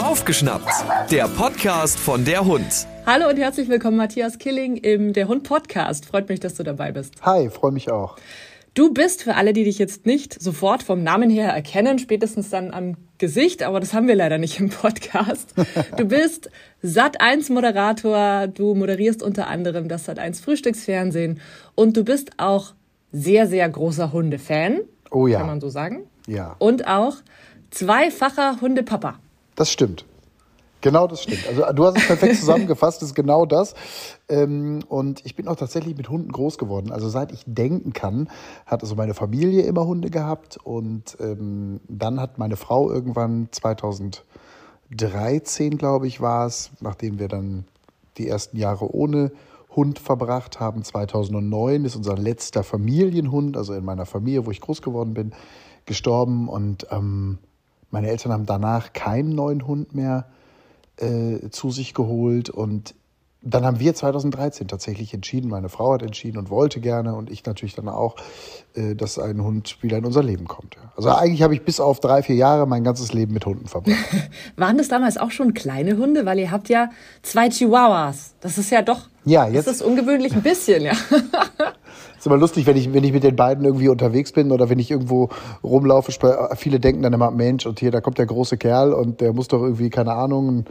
Aufgeschnappt, der Podcast von der Hund. Hallo und herzlich willkommen, Matthias Killing im Der Hund Podcast. Freut mich, dass du dabei bist. Hi, freue mich auch. Du bist, für alle, die dich jetzt nicht sofort vom Namen her erkennen, spätestens dann am Gesicht, aber das haben wir leider nicht im Podcast. Du bist Sat1-Moderator, du moderierst unter anderem das Sat1 Frühstücksfernsehen und du bist auch sehr, sehr großer Hundefan. Oh ja. Kann man so sagen. Ja. Und auch zweifacher Hundepapa. Das stimmt. Genau, das stimmt. Also du hast es perfekt zusammengefasst, das ist genau das. Ähm, und ich bin auch tatsächlich mit Hunden groß geworden. Also seit ich denken kann, hat also meine Familie immer Hunde gehabt. Und ähm, dann hat meine Frau irgendwann 2013, glaube ich, war es, nachdem wir dann die ersten Jahre ohne Hund verbracht haben. 2009 ist unser letzter Familienhund, also in meiner Familie, wo ich groß geworden bin, gestorben. Und ähm, meine Eltern haben danach keinen neuen Hund mehr äh, zu sich geholt und dann haben wir 2013 tatsächlich entschieden, meine Frau hat entschieden und wollte gerne und ich natürlich dann auch, äh, dass ein Hund wieder in unser Leben kommt. Also eigentlich habe ich bis auf drei, vier Jahre mein ganzes Leben mit Hunden verbracht. Waren das damals auch schon kleine Hunde? Weil ihr habt ja zwei Chihuahuas. Das ist ja doch, ja, jetzt, das ist ungewöhnlich ein bisschen, ja. ist immer lustig, wenn ich, wenn ich mit den beiden irgendwie unterwegs bin oder wenn ich irgendwo rumlaufe. Viele denken dann immer, Mensch, und hier, da kommt der große Kerl und der muss doch irgendwie, keine Ahnung,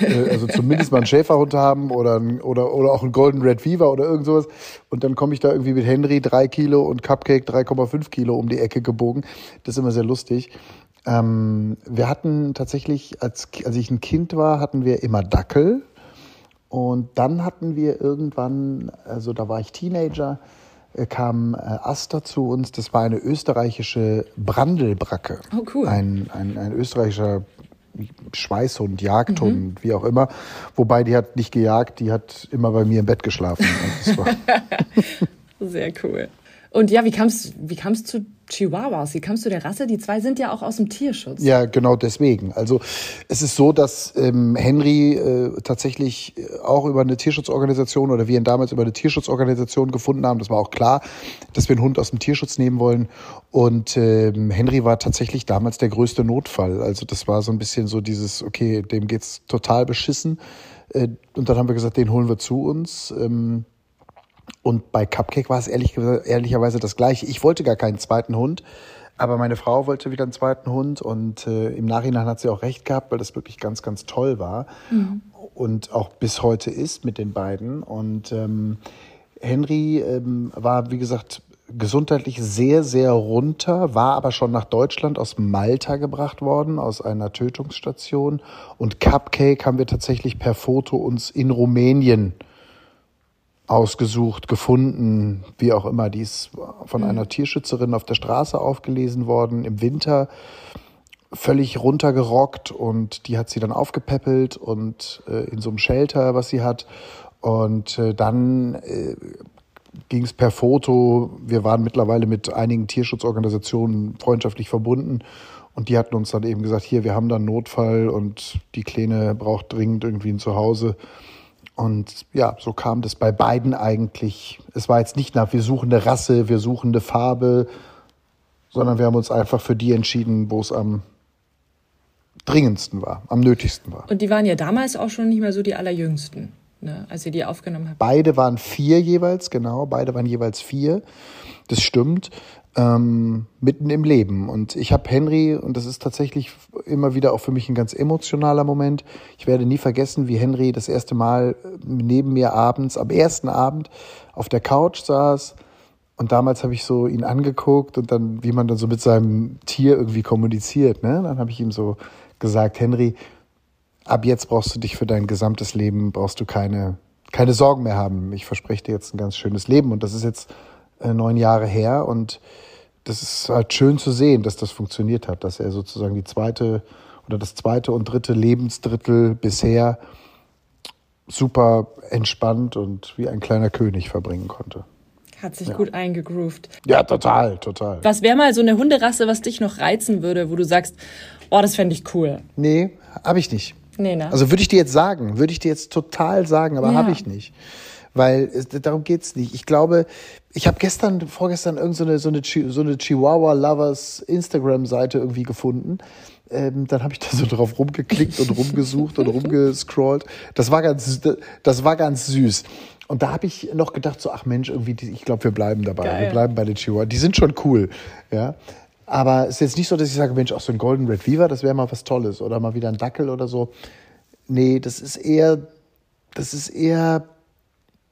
äh, also zumindest mal einen Schäferhund haben oder, oder, oder auch einen Golden Red Fever oder irgend sowas. Und dann komme ich da irgendwie mit Henry drei Kilo und Cupcake 3,5 Kilo um die Ecke gebogen. Das ist immer sehr lustig. Ähm, wir hatten tatsächlich, als, als ich ein Kind war, hatten wir immer Dackel. Und dann hatten wir irgendwann, also da war ich Teenager, kam äh, Aster zu uns. Das war eine österreichische Brandelbracke. Oh, cool. Ein, ein, ein österreichischer Schweißhund, Jagdhund, mhm. wie auch immer. Wobei die hat nicht gejagt, die hat immer bei mir im Bett geschlafen. Sehr cool. Und ja, wie kamst wie kam's zu Chihuahuas? Wie kamst du der Rasse? Die zwei sind ja auch aus dem Tierschutz. Ja, genau deswegen. Also es ist so, dass ähm, Henry äh, tatsächlich äh, auch über eine Tierschutzorganisation oder wir ihn damals über eine Tierschutzorganisation gefunden haben. Das war auch klar, dass wir einen Hund aus dem Tierschutz nehmen wollen. Und ähm, Henry war tatsächlich damals der größte Notfall. Also das war so ein bisschen so dieses, okay, dem geht's total beschissen. Äh, und dann haben wir gesagt, den holen wir zu uns. Ähm, und bei Cupcake war es ehrlich, ehrlicherweise das Gleiche. Ich wollte gar keinen zweiten Hund, aber meine Frau wollte wieder einen zweiten Hund und äh, im Nachhinein hat sie auch recht gehabt, weil das wirklich ganz, ganz toll war mhm. und auch bis heute ist mit den beiden. Und ähm, Henry ähm, war, wie gesagt, gesundheitlich sehr, sehr runter, war aber schon nach Deutschland aus Malta gebracht worden, aus einer Tötungsstation. Und Cupcake haben wir tatsächlich per Foto uns in Rumänien ausgesucht, gefunden, wie auch immer. Die ist von mhm. einer Tierschützerin auf der Straße aufgelesen worden im Winter, völlig runtergerockt und die hat sie dann aufgepäppelt und äh, in so einem Shelter, was sie hat. Und äh, dann äh, ging es per Foto. Wir waren mittlerweile mit einigen Tierschutzorganisationen freundschaftlich verbunden. Und die hatten uns dann eben gesagt, hier, wir haben da einen Notfall und die Kleine braucht dringend irgendwie ein Zuhause. Und ja, so kam das bei beiden eigentlich. Es war jetzt nicht nach, wir suchen eine Rasse, wir suchen eine Farbe, sondern wir haben uns einfach für die entschieden, wo es am dringendsten war, am nötigsten war. Und die waren ja damals auch schon nicht mehr so die allerjüngsten, ne, als ihr die aufgenommen habt. Beide waren vier jeweils, genau. Beide waren jeweils vier. Das stimmt ähm, mitten im Leben. Und ich habe Henry, und das ist tatsächlich immer wieder auch für mich ein ganz emotionaler Moment. Ich werde nie vergessen, wie Henry das erste Mal neben mir abends, am ersten Abend auf der Couch saß. Und damals habe ich so ihn angeguckt und dann, wie man dann so mit seinem Tier irgendwie kommuniziert. Ne? Dann habe ich ihm so gesagt, Henry, ab jetzt brauchst du dich für dein gesamtes Leben, brauchst du keine, keine Sorgen mehr haben. Ich verspreche dir jetzt ein ganz schönes Leben. Und das ist jetzt äh, neun Jahre her und das ist halt schön zu sehen, dass das funktioniert hat, dass er sozusagen die zweite oder das zweite und dritte Lebensdrittel bisher super entspannt und wie ein kleiner König verbringen konnte. Hat sich ja. gut eingegroovt. Ja, total, total. Was wäre mal so eine Hunderasse, was dich noch reizen würde, wo du sagst, oh, das fände ich cool? Nee, habe ich nicht. Nee, ne? Also würde ich dir jetzt sagen, würde ich dir jetzt total sagen, aber ja. habe ich nicht weil es, darum geht's nicht. Ich glaube, ich habe gestern, vorgestern irgend so eine, so eine, so eine Chihuahua Lovers Instagram-Seite irgendwie gefunden. Ähm, dann habe ich da so drauf rumgeklickt und rumgesucht und rumgescrollt. Das war ganz, das war ganz süß. Und da habe ich noch gedacht, so, ach Mensch, irgendwie, die, ich glaube, wir bleiben dabei. Geil. Wir bleiben bei den Chihuahua. Die sind schon cool. Ja. Aber es ist jetzt nicht so, dass ich sage, Mensch, auch so ein Golden Retriever, das wäre mal was Tolles. Oder mal wieder ein Dackel oder so. Nee, das ist eher, das ist eher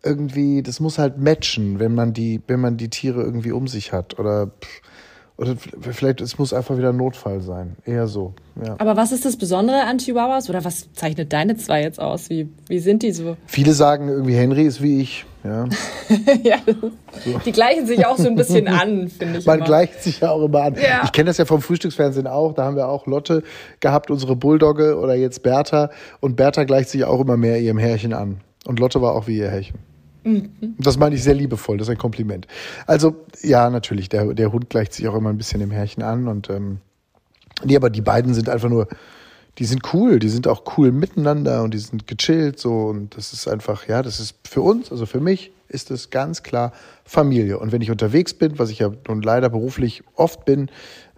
irgendwie, das muss halt matchen, wenn man die, wenn man die Tiere irgendwie um sich hat. Oder, oder vielleicht, es muss einfach wieder ein Notfall sein. Eher so. Ja. Aber was ist das Besondere an Chihuahuas? Oder was zeichnet deine zwei jetzt aus? Wie, wie sind die so? Viele sagen irgendwie, Henry ist wie ich. Ja. ja, die gleichen sich auch so ein bisschen an, finde ich. Man immer. gleicht sich ja auch immer an. Ja. Ich kenne das ja vom Frühstücksfernsehen auch. Da haben wir auch Lotte gehabt, unsere Bulldogge oder jetzt Bertha. Und Bertha gleicht sich auch immer mehr ihrem Herrchen an. Und Lotte war auch wie ihr Herrchen. Mhm. Das meine ich sehr liebevoll, das ist ein Kompliment. Also, ja, natürlich, der, der Hund gleicht sich auch immer ein bisschen dem Herrchen an. Und ähm, nee, aber die beiden sind einfach nur, die sind cool, die sind auch cool miteinander und die sind gechillt so. Und das ist einfach, ja, das ist für uns, also für mich, ist es ganz klar Familie. Und wenn ich unterwegs bin, was ich ja nun leider beruflich oft bin,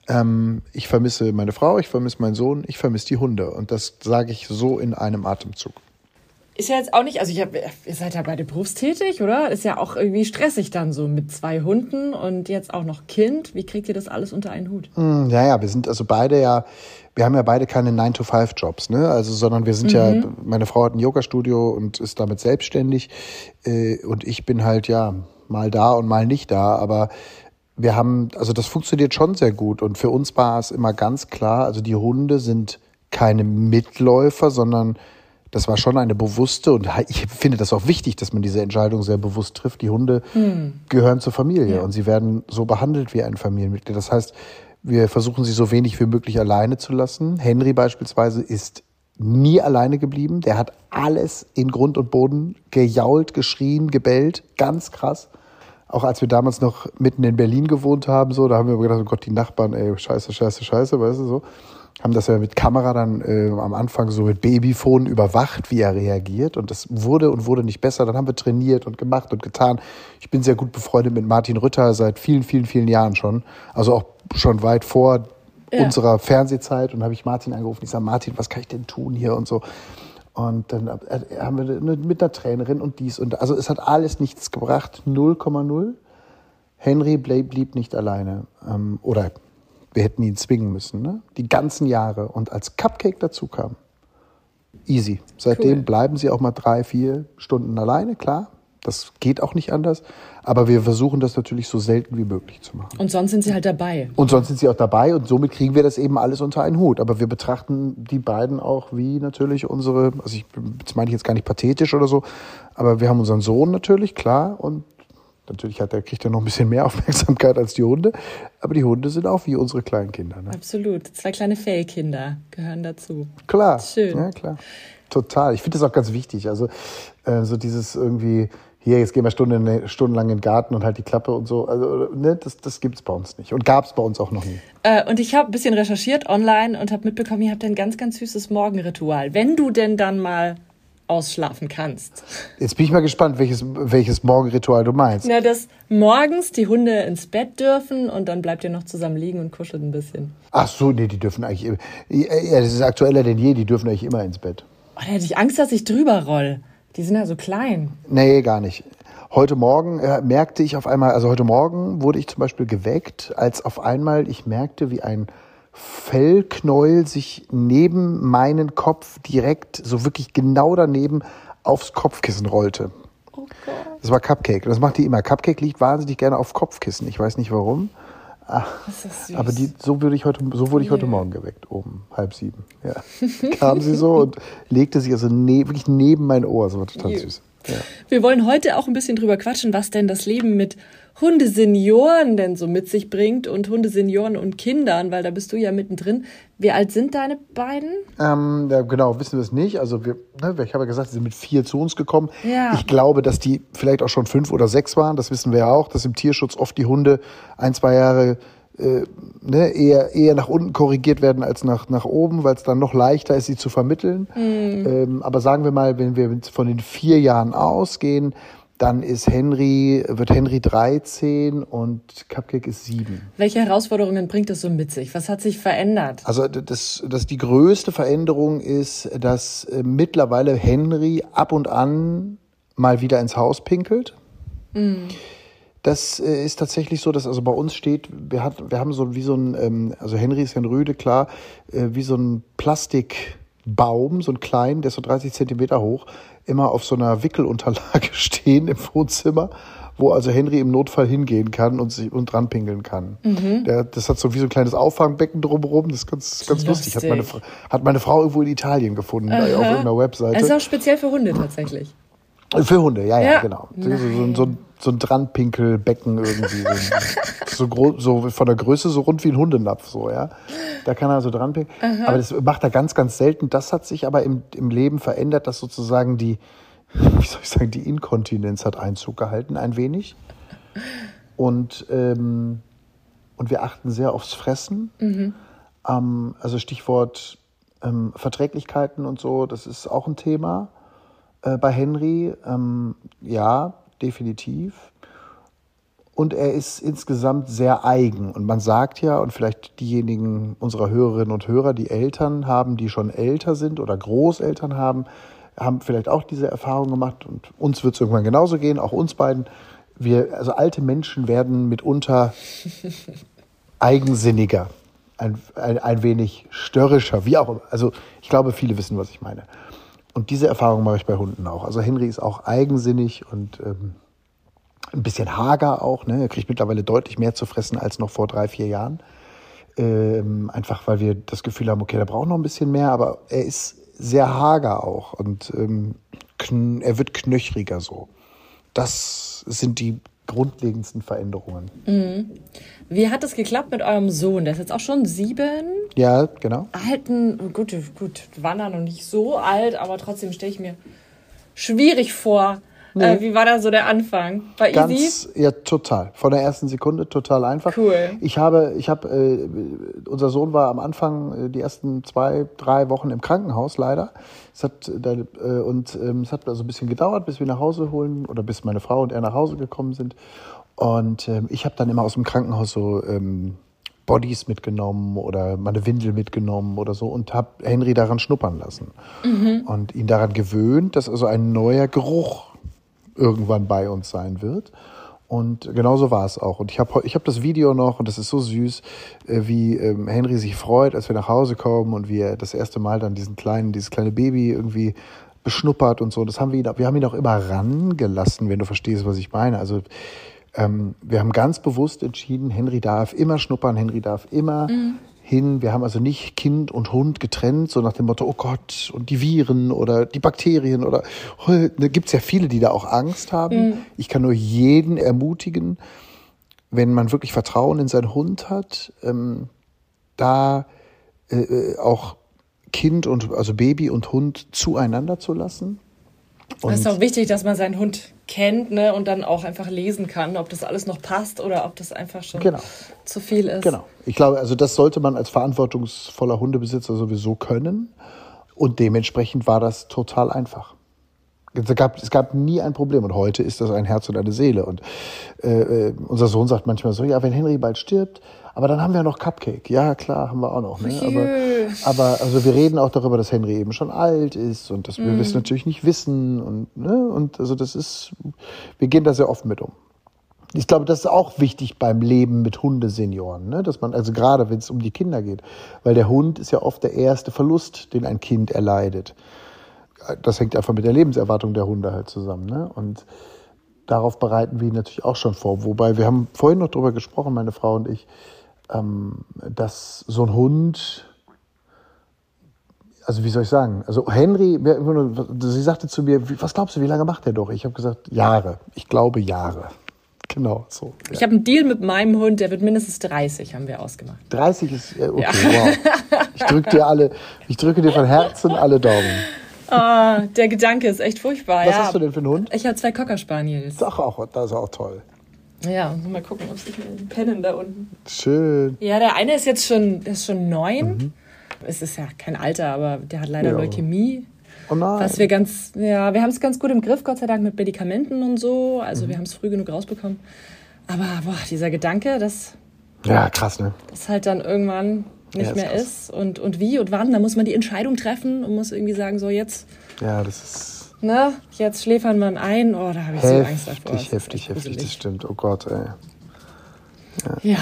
ähm, ich vermisse meine Frau, ich vermisse meinen Sohn, ich vermisse die Hunde. Und das sage ich so in einem Atemzug. Ist ja jetzt auch nicht, also ich hab, ihr seid ja beide berufstätig, oder? Ist ja auch irgendwie stressig dann so mit zwei Hunden und jetzt auch noch Kind. Wie kriegt ihr das alles unter einen Hut? Hm, Ja, ja, wir sind also beide ja, wir haben ja beide keine 9-to-5-Jobs, ne? Also, sondern wir sind ja, meine Frau hat ein Yoga-Studio und ist damit selbstständig. Äh, und ich bin halt ja mal da und mal nicht da. Aber wir haben, also das funktioniert schon sehr gut. Und für uns war es immer ganz klar, also die Hunde sind keine Mitläufer, sondern das war schon eine bewusste und ich finde das auch wichtig, dass man diese Entscheidung sehr bewusst trifft. Die Hunde gehören zur Familie und sie werden so behandelt wie ein Familienmitglied. Das heißt, wir versuchen sie so wenig wie möglich alleine zu lassen. Henry beispielsweise ist nie alleine geblieben. Der hat alles in Grund und Boden gejault, geschrien, gebellt. Ganz krass. Auch als wir damals noch mitten in Berlin gewohnt haben, so, da haben wir gedacht, oh Gott, die Nachbarn, ey, scheiße, scheiße, scheiße, weißt du so. Haben das ja mit Kamera dann äh, am Anfang so mit Babyphone überwacht, wie er reagiert. Und das wurde und wurde nicht besser. Dann haben wir trainiert und gemacht und getan. Ich bin sehr gut befreundet mit Martin Rütter seit vielen, vielen, vielen Jahren schon. Also auch schon weit vor Ja. unserer Fernsehzeit. Und habe ich Martin angerufen. Ich sage, Martin, was kann ich denn tun hier und so. Und dann äh, haben wir mit einer Trainerin und dies und also es hat alles nichts gebracht, 0,0. Henry blieb, blieb nicht alleine. Ähm, oder wir hätten ihn zwingen müssen, ne? Die ganzen Jahre. Und als Cupcake dazu kam, easy. Seitdem Cool. bleiben sie auch mal drei, vier Stunden alleine, klar. Das geht auch nicht anders. Aber wir versuchen das natürlich so selten wie möglich zu machen. Und sonst sind sie halt dabei. Und sonst sind sie auch dabei und somit kriegen wir das eben alles unter einen Hut. Aber wir betrachten die beiden auch wie natürlich unsere, also ich, das meine ich jetzt gar nicht pathetisch oder so, aber wir haben unseren Sohn natürlich, klar, und natürlich hat er, kriegt er noch ein bisschen mehr Aufmerksamkeit als die Hunde, aber die Hunde sind auch wie unsere kleinen Kinder. Ne? Absolut. Zwei kleine Fellkinder gehören dazu. Klar. Schön. Ja, klar. Total. Ich finde das auch ganz wichtig. Also äh, so dieses irgendwie, hier, jetzt gehen wir Stunden, stundenlang in den Garten und halt die Klappe und so. Also, ne, das, das gibt's bei uns nicht. Und gab's bei uns auch noch nie. Äh, und ich habe ein bisschen recherchiert online und habe mitbekommen, ihr habt ein ganz, ganz süßes Morgenritual. Wenn du denn dann mal ausschlafen kannst. Jetzt bin ich mal gespannt, welches, welches Morgenritual du meinst. Na, dass morgens die Hunde ins Bett dürfen und dann bleibt ihr noch zusammen liegen und kuschelt ein bisschen. Ach so, nee, die dürfen eigentlich, immer- ja, das ist aktueller denn je, die dürfen eigentlich immer ins Bett. Oh, da hätte ich Angst, dass ich drüber roll. Die sind ja so klein. Nee, gar nicht. Heute Morgen äh, merkte ich auf einmal, also heute Morgen wurde ich zum Beispiel geweckt, als auf einmal ich merkte, wie ein Fellknäuel sich neben meinen Kopf direkt, so wirklich genau daneben, aufs Kopfkissen rollte. Oh Gott. Das war Cupcake. Das macht die immer. Cupcake liegt wahnsinnig gerne auf Kopfkissen. Ich weiß nicht warum. Das ist süß. Aber die, so würde ich heute, so wurde ich heute Morgen geweckt, um halb sieben. Ja. Kam sie so und legte sich also ne, wirklich neben mein Ohr. Das war total süß. Ja. Wir wollen heute auch ein bisschen drüber quatschen, was denn das Leben mit Hundesenioren denn so mit sich bringt und Hundesenioren und Kindern, weil da bist du ja mittendrin. Wie alt sind deine beiden? Ähm, ja, genau, wissen wir es nicht. Also wir, ne, ich habe ja gesagt, sie sind mit vier zu uns gekommen. Ja. Ich glaube, dass die vielleicht auch schon fünf oder sechs waren. Das wissen wir ja auch, dass im Tierschutz oft die Hunde ein, zwei Jahre äh, ne, eher, eher nach unten korrigiert werden als nach, nach oben, weil es dann noch leichter ist, sie zu vermitteln. Ähm, aber sagen wir mal, wenn wir von den vier Jahren ausgehen, Dann ist Henry, wird Henry 13 und Cupcake ist 7. Welche Herausforderungen bringt es so mit sich? Was hat sich verändert? Also das, das die größte Veränderung ist, dass äh, mittlerweile Henry ab und an mal wieder ins Haus pinkelt. Das äh, ist tatsächlich so, dass also bei uns steht, wir, hat, wir haben so wie so ein, ähm, also Henry ist Rüde, klar, äh, wie so ein Plastikbaum, so ein kleinen, der ist so 30 Zentimeter hoch, immer auf so einer Wickelunterlage stehen im Wohnzimmer, wo also Henry im Notfall hingehen kann und sich und dran pinkeln kann. Der, das hat so wie so ein kleines Auffangbecken drumherum, das ist ganz, ganz lustig. Hat meine, Lustig. Hat meine Frau irgendwo in Italien gefunden, auf irgendeiner Webseite. Es ist auch speziell für Hunde tatsächlich. Für Hunde, ja, ja, Ja. genau. So, so, so, so ein Dranpinkelbecken irgendwie. So, groß, so von der Größe so rund wie ein Hundenapf, so, ja. Da kann er so dranpinkeln. Aber das macht er ganz, ganz selten. Das hat sich aber im, im Leben verändert, dass sozusagen die, wie soll ich sagen, die Inkontinenz hat Einzug gehalten, ein wenig. Und, ähm, und wir achten sehr aufs Fressen. Ähm, also Stichwort ähm, Verträglichkeiten und so, das ist auch ein Thema äh, bei Henry. Ähm, ja, definitiv. Und er ist insgesamt sehr eigen. Und man sagt ja, und vielleicht diejenigen unserer Hörerinnen und Hörer, die Eltern haben, die schon älter sind oder Großeltern haben, haben vielleicht auch diese Erfahrung gemacht. Und uns wird es irgendwann genauso gehen, auch uns beiden. Wir, also alte Menschen werden mitunter eigensinniger, ein, ein, ein wenig störrischer, wie auch immer. Also ich glaube, viele wissen, was ich meine. Und diese Erfahrung mache ich bei Hunden auch. Also Henry ist auch eigensinnig und ähm, ein bisschen hager auch. Ne? Er kriegt mittlerweile deutlich mehr zu fressen als noch vor drei, vier Jahren. Ähm, einfach weil wir das Gefühl haben, okay, der braucht noch ein bisschen mehr, aber er ist sehr hager auch und ähm, er wird knöchriger so. Das sind die grundlegendsten Veränderungen. Wie hat es geklappt mit eurem Sohn? Der ist jetzt auch schon sieben. Ja, genau. Alten, gut, gut, war da noch nicht so alt, aber trotzdem stelle ich mir schwierig vor. Äh, wie war da so der Anfang? War easy? Ganz, ja, total. Von der ersten Sekunde total einfach. Cool. Ich habe, ich habe, äh, unser Sohn war am Anfang äh, die ersten zwei, drei Wochen im Krankenhaus leider. Es hat äh, äh, und ähm, es hat also ein bisschen gedauert, bis wir nach Hause holen oder bis meine Frau und er nach Hause gekommen sind. Und ähm, ich habe dann immer aus dem Krankenhaus so ähm, Bodies mitgenommen oder meine Windel mitgenommen oder so und habe Henry daran schnuppern lassen und ihn daran gewöhnt, dass also ein neuer Geruch irgendwann bei uns sein wird. Und genauso war es auch. Und ich habe ich hab das Video noch und das ist so süß, äh, wie ähm, Henry sich freut, als wir nach Hause kommen und wie er das erste Mal dann diesen kleinen, dieses kleine Baby irgendwie beschnuppert und so. Das haben wir wir haben ihn auch immer rangelassen, wenn du verstehst, was ich meine. Also ähm, wir haben ganz bewusst entschieden, Henry darf immer schnuppern, Henry darf immer hin. Wir haben also nicht Kind und Hund getrennt, so nach dem Motto, oh Gott, und die Viren oder die Bakterien oder da gibt es ja viele, die da auch Angst haben. Ich kann nur jeden ermutigen, wenn man wirklich Vertrauen in seinen Hund hat, ähm, da äh, äh, auch Kind und also Baby und Hund zueinander zu lassen. Es ist auch wichtig, dass man seinen Hund kennt ne, und dann auch einfach lesen kann, ob das alles noch passt oder ob das einfach schon Genau. zu viel ist. Genau. Ich glaube, also das sollte man als verantwortungsvoller Hundebesitzer sowieso können. Und dementsprechend war das total einfach. Es gab, es gab nie ein Problem und heute ist das ein Herz und eine Seele. Und äh, äh, unser Sohn sagt manchmal so, ja, wenn Henry bald stirbt, aber dann haben wir noch Cupcake. Ja, klar, haben wir auch noch. Ne? Aber, aber also wir reden auch darüber, dass Henry eben schon alt ist und dass wir das natürlich nicht wissen. Und, ne? und also das ist, wir gehen da sehr offen mit um. Ich glaube, das ist auch wichtig beim Leben mit Hundesenioren, ne? dass man, also gerade wenn es um die Kinder geht, weil der Hund ist ja oft der erste Verlust, den ein Kind erleidet. Das hängt einfach mit der Lebenserwartung der Hunde halt zusammen. Ne? Und darauf bereiten wir ihn natürlich auch schon vor. Wobei wir haben vorhin noch drüber gesprochen, meine Frau und ich, ähm, dass so ein Hund, also wie soll ich sagen, also Henry, sie sagte zu mir, was glaubst du, wie lange macht der doch? Ich habe gesagt, Jahre. Ich glaube Jahre. Genau, so. Ich habe einen Deal mit meinem Hund, der wird mindestens 30, haben wir ausgemacht. 30 ist, äh, okay, wow. Ich drücke dir alle, ich drücke dir von Herzen alle Daumen. Ah, der Gedanke ist echt furchtbar. Was ja. hast du denn für einen Hund? Ich habe zwei Cocker Spaniels. Ach, auch, das ist auch toll. Ja, mal gucken, ob sie pennen da unten. Schön. Ja, der eine ist jetzt schon, der ist schon neun. Es ist ja kein Alter, aber der hat leider Ja. Leukämie. Oh nein. Was wir ganz, ja, wir haben es ganz gut im Griff, Gott sei Dank, mit Medikamenten und so. Also wir haben es früh genug rausbekommen. Aber boah, dieser Gedanke, dass Ja, krass, ne? das halt dann irgendwann nicht Ja, mehr krass. ist und, und wie und wann, da muss man die Entscheidung treffen und muss irgendwie sagen, so jetzt, Ja, das ist ne, jetzt schläfern wir ein. Oh, da habe ich so Angst davor. Heftig, heftig, heftig, das stimmt. Oh Gott, ey. Ja.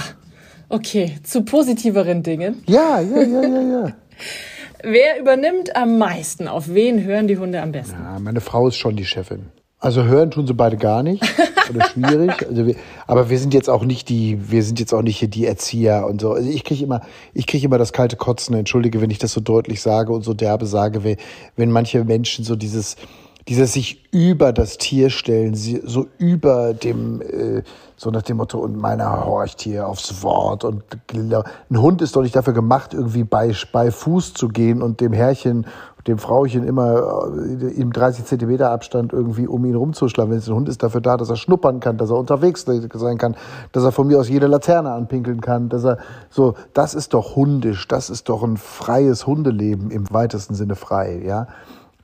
Okay, zu positiveren Dingen. Ja, ja, ja, ja, ja. Wer übernimmt am meisten? Auf wen hören die Hunde am besten? Ja, meine Frau ist schon die Chefin. Also hören tun sie beide gar nicht oder schwierig. Also wir, aber wir sind jetzt auch nicht die, wir sind jetzt auch nicht hier die Erzieher und so. Also ich kriege immer, ich kriege immer das kalte Kotzen. Entschuldige, wenn ich das so deutlich sage und so derbe sage, wenn, wenn manche Menschen so dieses, dieses sich über das Tier stellen, so über dem, äh, so nach dem Motto, und meiner horcht hier aufs Wort. Und ein Hund ist doch nicht dafür gemacht, irgendwie bei, bei Fuß zu gehen und dem Herrchen, dem Frauchen immer äh, im 30 Zentimeter Abstand irgendwie um ihn rumzuschlagen. Ein Hund ist dafür da, dass er schnuppern kann, dass er unterwegs sein kann, dass er von mir aus jede Laterne anpinkeln kann, dass er so, das ist doch hundisch, das ist doch ein freies Hundeleben im weitesten Sinne frei, ja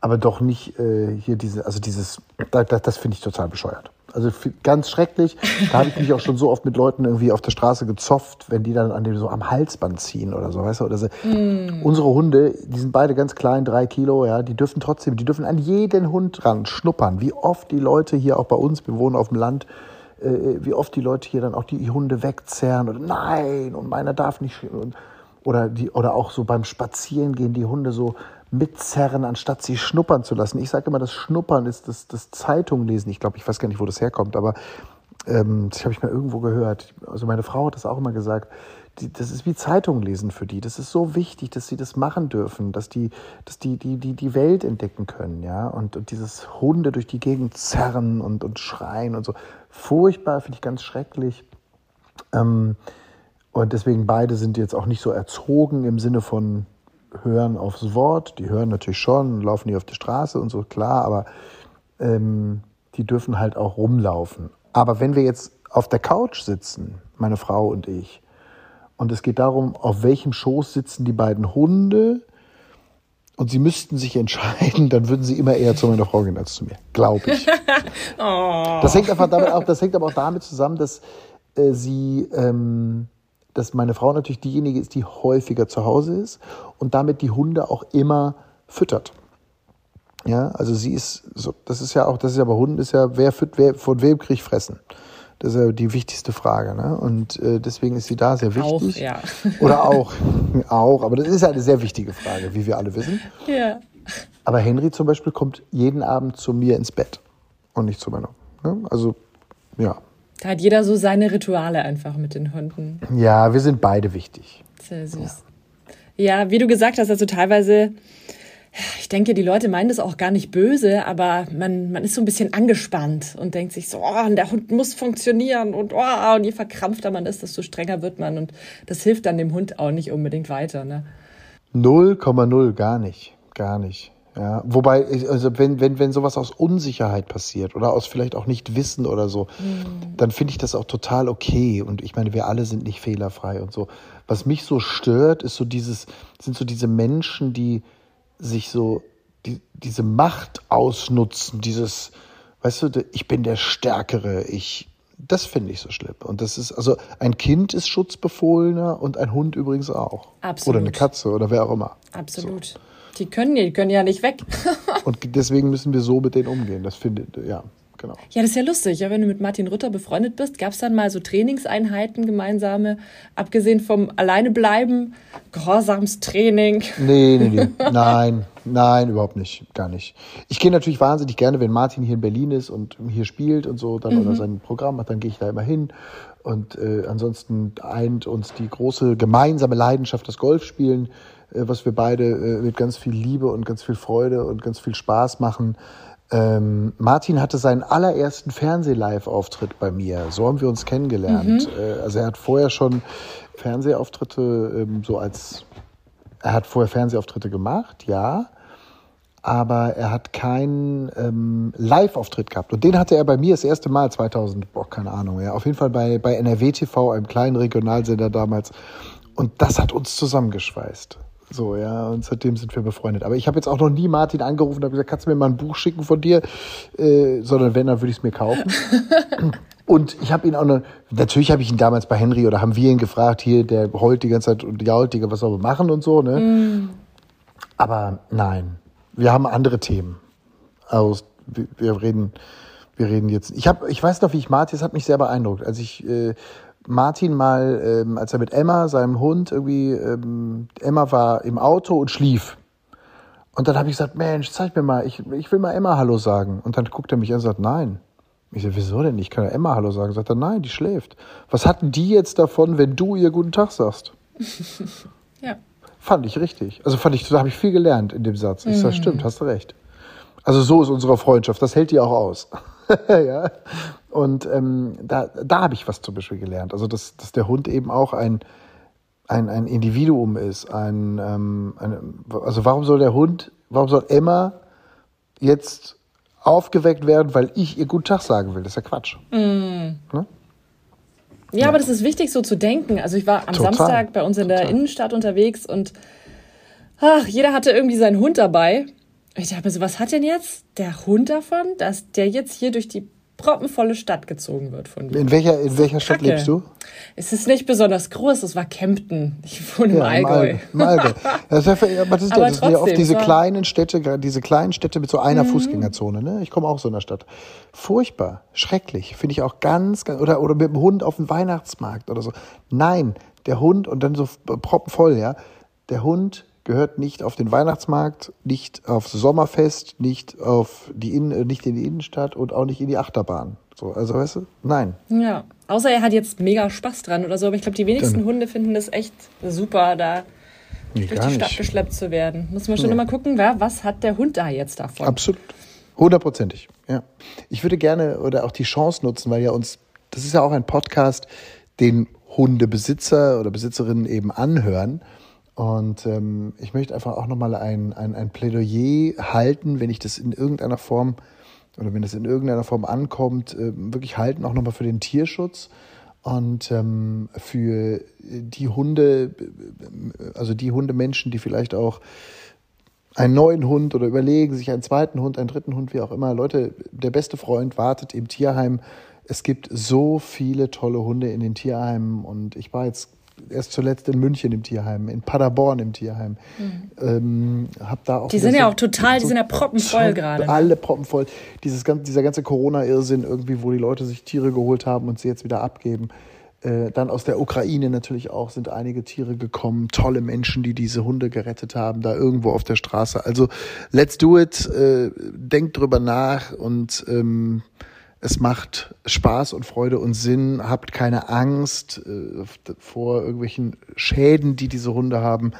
aber doch nicht äh, hier diese, also dieses, da, da, das finde ich total bescheuert. Also ganz schrecklich. Da habe ich mich auch schon so oft mit Leuten irgendwie auf der Straße gezofft, wenn die dann an dem so am Halsband ziehen oder so, weißt du? Oder so. Unsere Hunde, die sind beide ganz klein, drei Kilo, ja, die dürfen trotzdem, die dürfen an jeden Hund ran schnuppern. Wie oft die Leute hier auch bei uns, wir wohnen auf dem Land, äh, wie oft die Leute hier dann auch die Hunde wegzerren oder nein und meiner darf nicht und, oder die oder auch so beim Spazierengehen die Hunde so mitzerren, anstatt sie schnuppern zu lassen. Ich sage immer, das Schnuppern ist das, das Zeitunglesen. Ich glaube, ich weiß gar nicht, wo das herkommt, aber ähm, das habe ich mal irgendwo gehört. Also meine Frau hat das auch immer gesagt. Die, das ist wie Zeitung lesen für die. Das ist so wichtig, dass sie das machen dürfen, dass die, dass die, die, die, die Welt entdecken können, ja. Und, und dieses Hunde durch die Gegend zerren und, und schreien und so. Furchtbar, finde ich ganz schrecklich. Ähm, und deswegen beide sind jetzt auch nicht so erzogen im Sinne von hören aufs Wort. Die hören natürlich schon, laufen die auf die Straße und so, klar, aber ähm, die dürfen halt auch rumlaufen. Aber wenn wir jetzt auf der Couch sitzen, meine Frau und ich, und es geht darum, auf welchem Schoß sitzen die beiden Hunde, und sie müssten sich entscheiden, dann würden sie immer eher zu meiner Frau gehen als zu mir, glaube ich. Das hängt einfach damit auch, das hängt aber auch damit zusammen, dass äh, sie, ähm, dass meine Frau natürlich diejenige ist, die häufiger zu Hause ist und damit die Hunde auch immer füttert. Ja, also sie ist so, das ist ja auch, das ist ja bei Hunden ist ja, wer, füt, wer von wem kriegt fressen? Das ist ja die wichtigste Frage, ne? Und äh, deswegen ist sie da sehr Auch, wichtig. ja. Oder auch, auch, aber das ist eine sehr wichtige Frage, wie wir alle wissen. Ja. Aber Henry zum Beispiel kommt jeden Abend zu mir ins Bett und nicht zu meiner. Ne? Also, ja. Da hat jeder so seine Rituale einfach mit den Hunden. Ja, wir sind beide wichtig. Sehr süß. Ja. wie du gesagt hast, also teilweise, ich denke, die Leute meinen das auch gar nicht böse, aber man, man ist so ein bisschen angespannt und denkt sich so, oh, der Hund muss funktionieren und, oh, und je verkrampfter man ist, desto strenger wird man und das hilft dann dem Hund auch nicht unbedingt weiter. Ne? 0,0, gar nicht. Gar nicht. Ja, wobei, also wenn, wenn, wenn sowas aus Unsicherheit passiert oder aus vielleicht auch nicht Wissen oder so, dann finde ich das auch total okay. Und ich meine, wir alle sind nicht fehlerfrei und so. Was mich so stört, ist so dieses, sind so diese Menschen, die sich so die, diese Macht ausnutzen, dieses, weißt du, ich bin der Stärkere, ich, das finde ich so schlimm. Und das ist, also ein Kind ist Schutzbefohlener und ein Hund übrigens auch. Absolut. Oder eine Katze oder wer auch immer. Absolut. Die können, die können ja nicht weg. Und deswegen müssen wir so mit denen umgehen. Das finde ja, genau. Ja, das ist ja lustig. Ja, wenn du mit Martin Rütter befreundet bist, gab es dann mal so Trainingseinheiten gemeinsame, abgesehen vom Alleinebleiben, Gehorsamstraining. Nee, nee, nee. Nein, nein, überhaupt nicht. Gar nicht. Ich gehe natürlich wahnsinnig gerne, wenn Martin hier in Berlin ist und hier spielt und so, dann oder sein Programm macht, dann gehe ich da immer hin. Und äh, ansonsten eint uns die große gemeinsame Leidenschaft, das Golfspielen, äh, was wir beide äh, mit ganz viel Liebe und ganz viel Freude und ganz viel Spaß machen. Ähm, Martin hatte seinen allerersten Fernseh-Live-Auftritt bei mir. So haben wir uns kennengelernt. Äh, also er hat vorher schon Fernsehauftritte ähm, so als er hat vorher Fernsehauftritte gemacht, ja, aber er hat keinen ähm, Live-Auftritt gehabt. Und den hatte er bei mir das erste Mal 2000, boah, keine Ahnung, ja, auf jeden Fall bei, bei NRW TV, einem kleinen Regionalsender damals. Und das hat uns zusammengeschweißt. So, ja, und seitdem sind wir befreundet. Aber ich habe jetzt auch noch nie Martin angerufen und habe gesagt, kannst du mir mal ein Buch schicken von dir? Äh, sondern wenn, dann würde ich es mir kaufen. und ich habe ihn auch noch, natürlich habe ich ihn damals bei Henry oder haben wir ihn gefragt, hier, der heult die ganze Zeit und jault die, was soll man machen und so, ne? Mm. Aber nein, wir haben andere Themen. Also, wir reden, wir reden jetzt. Ich habe, ich weiß noch, wie ich Martin, das hat mich sehr beeindruckt, als ich äh, Martin mal, ähm, als er mit Emma, seinem Hund, irgendwie, ähm, Emma war im Auto und schlief. Und dann habe ich gesagt, Mensch, zeig mir mal, ich, ich will mal Emma Hallo sagen. Und dann guckt er mich an und sagt, nein. Ich so, wieso denn? Ich kann ja Emma Hallo sagen. Sagt er, nein, die schläft. Was hatten die jetzt davon, wenn du ihr guten Tag sagst? ja. Fand ich richtig. Also fand ich, da habe ich viel gelernt in dem Satz. Ich mhm. sag, stimmt, hast du recht. Also so ist unsere Freundschaft. Das hält die auch aus. ja. Und ähm, da, da habe ich was zum Beispiel gelernt. Also, dass, dass der Hund eben auch ein, ein, ein Individuum ist. Ein, ähm, ein, also, warum soll der Hund, warum soll Emma jetzt aufgeweckt werden, weil ich ihr Guten Tag sagen will? Das ist ja Quatsch. Mm. Ne? Ja, ja, aber das ist wichtig, so zu denken. Also, ich war am Total. Samstag bei uns in der Total. Innenstadt unterwegs und ach, jeder hatte irgendwie seinen Hund dabei. Ich dachte mir so, was hat denn jetzt der Hund davon, dass der jetzt hier durch die proppenvolle Stadt gezogen wird von dir? In welcher, in welcher Stadt Kacke. lebst du? Es ist nicht besonders groß, es war Kempten. Ich wohne im Allgäu. Im Allgäu. Das ist ja, aber das, ist, aber ja, das trotzdem, sind ja oft diese kleinen Städte, diese kleinen Städte mit so einer mhm. Fußgängerzone. Ne? Ich komme auch so in der Stadt. Furchtbar, schrecklich. Finde ich auch ganz, ganz oder, oder mit dem Hund auf dem Weihnachtsmarkt oder so. Nein, der Hund und dann so proppenvoll, ja. Der Hund gehört nicht auf den Weihnachtsmarkt, nicht aufs Sommerfest, nicht auf die Innen, äh, nicht in die Innenstadt und auch nicht in die Achterbahn. So, also weißt du, nein. Ja, außer er hat jetzt mega Spaß dran oder so, aber ich glaube, die wenigsten Dann, Hunde finden das echt super, da nee, durch die Stadt nicht. geschleppt zu werden. Muss man schon nee. immer gucken, wer, was hat der Hund da jetzt davon? Absolut. Hundertprozentig, ja. Ich würde gerne oder auch die Chance nutzen, weil ja uns, das ist ja auch ein Podcast, den Hundebesitzer oder Besitzerinnen eben anhören und ähm, ich möchte einfach auch nochmal ein, ein, ein Plädoyer halten, wenn ich das in irgendeiner Form oder wenn das in irgendeiner Form ankommt, äh, wirklich halten, auch nochmal für den Tierschutz und ähm, für die Hunde, also die Hundemenschen, die vielleicht auch einen neuen Hund oder überlegen sich einen zweiten Hund, einen dritten Hund, wie auch immer. Leute, der beste Freund wartet im Tierheim. Es gibt so viele tolle Hunde in den Tierheimen und ich war jetzt erst zuletzt in München im Tierheim, in Paderborn im Tierheim. Mhm. Ähm, hab da auch die sind ja auch total, so, die sind ja proppenvoll gerade. Ne? Alle proppenvoll. Dieses, dieser ganze Corona-Irrsinn irgendwie, wo die Leute sich Tiere geholt haben und sie jetzt wieder abgeben. Äh, dann aus der Ukraine natürlich auch sind einige Tiere gekommen, tolle Menschen, die diese Hunde gerettet haben, da irgendwo auf der Straße. Also let's do it, äh, denkt drüber nach und ähm, es macht Spaß und Freude und Sinn. Habt keine Angst äh, vor irgendwelchen Schäden, die diese Hunde haben.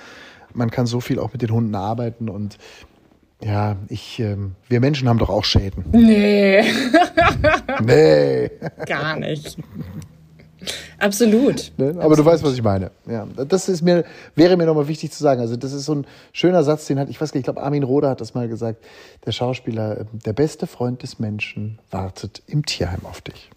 Man kann so viel auch mit den Hunden arbeiten und ja, ich, äh, wir Menschen haben doch auch Schäden. Nee. nee. Gar nicht. Absolut. Ne? Aber Absolut. du weißt, was ich meine. Ja, das ist mir, wäre mir nochmal wichtig zu sagen. Also, das ist so ein schöner Satz, den hat, ich weiß gar nicht, ich glaube, Armin Roder hat das mal gesagt. Der Schauspieler, der beste Freund des Menschen wartet im Tierheim auf dich.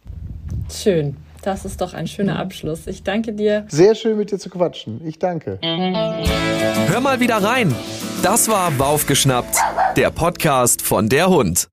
Schön. Das ist doch ein schöner Abschluss. Ich danke dir. Sehr schön mit dir zu quatschen. Ich danke. Hör mal wieder rein. Das war Baufgeschnappt, der Podcast von der Hund.